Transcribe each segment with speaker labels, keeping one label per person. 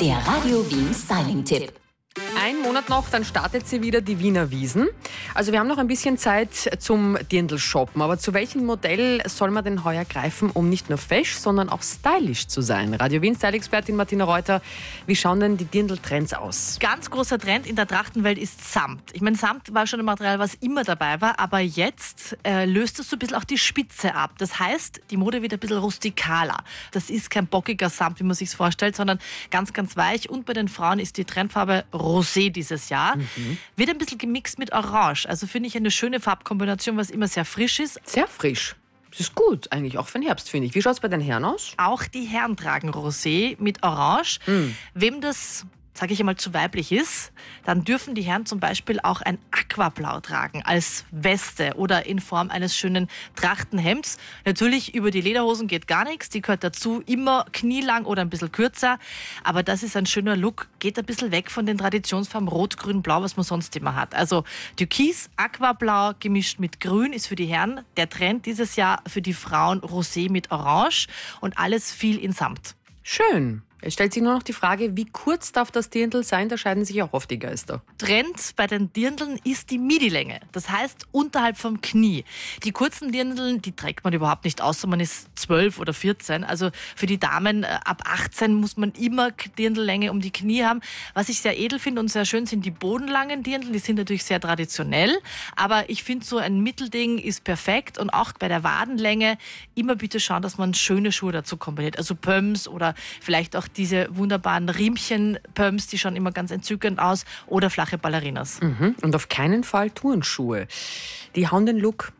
Speaker 1: Der Radio Wien Styling-Tipp.
Speaker 2: Ein Monat noch, dann startet sie wieder die Wiener Wiesen. Also wir haben noch ein bisschen Zeit zum Dirndl shoppen. Aber zu welchem Modell soll man denn heuer greifen, um nicht nur fesch, sondern auch stylisch zu sein? Radio Wien Style-Expertin Martina Reuter, wie schauen denn die Dirndl-Trends aus?
Speaker 3: Ganz großer Trend in der Trachtenwelt ist Samt. Ich meine, Samt war schon ein Material, was immer dabei war, aber jetzt äh, löst es so ein bisschen auch die Spitze ab. Das heißt, die Mode wird ein bisschen rustikaler. Das ist kein bockiger Samt, wie man sich vorstellt, sondern ganz, ganz weich. Und bei den Frauen ist die Trendfarbe Rosé dieses Jahr. Mhm. Wird ein bisschen gemixt mit Orange. Also finde ich eine schöne Farbkombination, was immer sehr frisch ist.
Speaker 2: Sehr frisch. Das ist gut, eigentlich auch für den Herbst, finde ich. Wie schaut es bei den Herren aus?
Speaker 3: Auch die Herren tragen Rosé mit Orange. Mhm. Wem das sage ich einmal, zu weiblich ist, dann dürfen die Herren zum Beispiel auch ein Aquablau tragen als Weste oder in Form eines schönen Trachtenhemds. Natürlich über die Lederhosen geht gar nichts, die gehört dazu immer knielang oder ein bisschen kürzer, aber das ist ein schöner Look, geht ein bisschen weg von den Traditionsfarben Rot, Grün, Blau, was man sonst immer hat. Also Türkis, Aquablau gemischt mit Grün ist für die Herren der Trend dieses Jahr für die Frauen Rosé mit Orange und alles viel in Samt.
Speaker 2: Schön. Es stellt sich nur noch die Frage, wie kurz darf das Dirndl sein? Da scheiden sich auch oft die Geister.
Speaker 3: Trend bei den Dirndln ist die Midi-Länge. Das heißt unterhalb vom Knie. Die kurzen Dirndln, die trägt man überhaupt nicht, außer man ist 12 oder 14. Also für die Damen äh, ab 18 muss man immer Dirndllänge um die Knie haben. Was ich sehr edel finde und sehr schön sind die bodenlangen Dirndl. Die sind natürlich sehr traditionell. Aber ich finde so ein Mittelding ist perfekt. Und auch bei der Wadenlänge immer bitte schauen, dass man schöne Schuhe dazu kombiniert. Also Pumps oder vielleicht auch diese wunderbaren Riemchen-Pumps, die schauen immer ganz entzückend aus, oder flache Ballerinas.
Speaker 2: Mhm. Und auf keinen Fall Turnschuhe. Die hauen den Look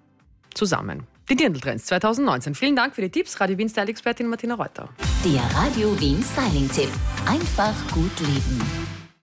Speaker 2: zusammen. Die Dirndl-Trends 2019. Vielen Dank für die Tipps, Radio Wien Style-Expertin Martina Reuter.
Speaker 1: Der Radio Wien Styling-Tipp. Einfach gut leben.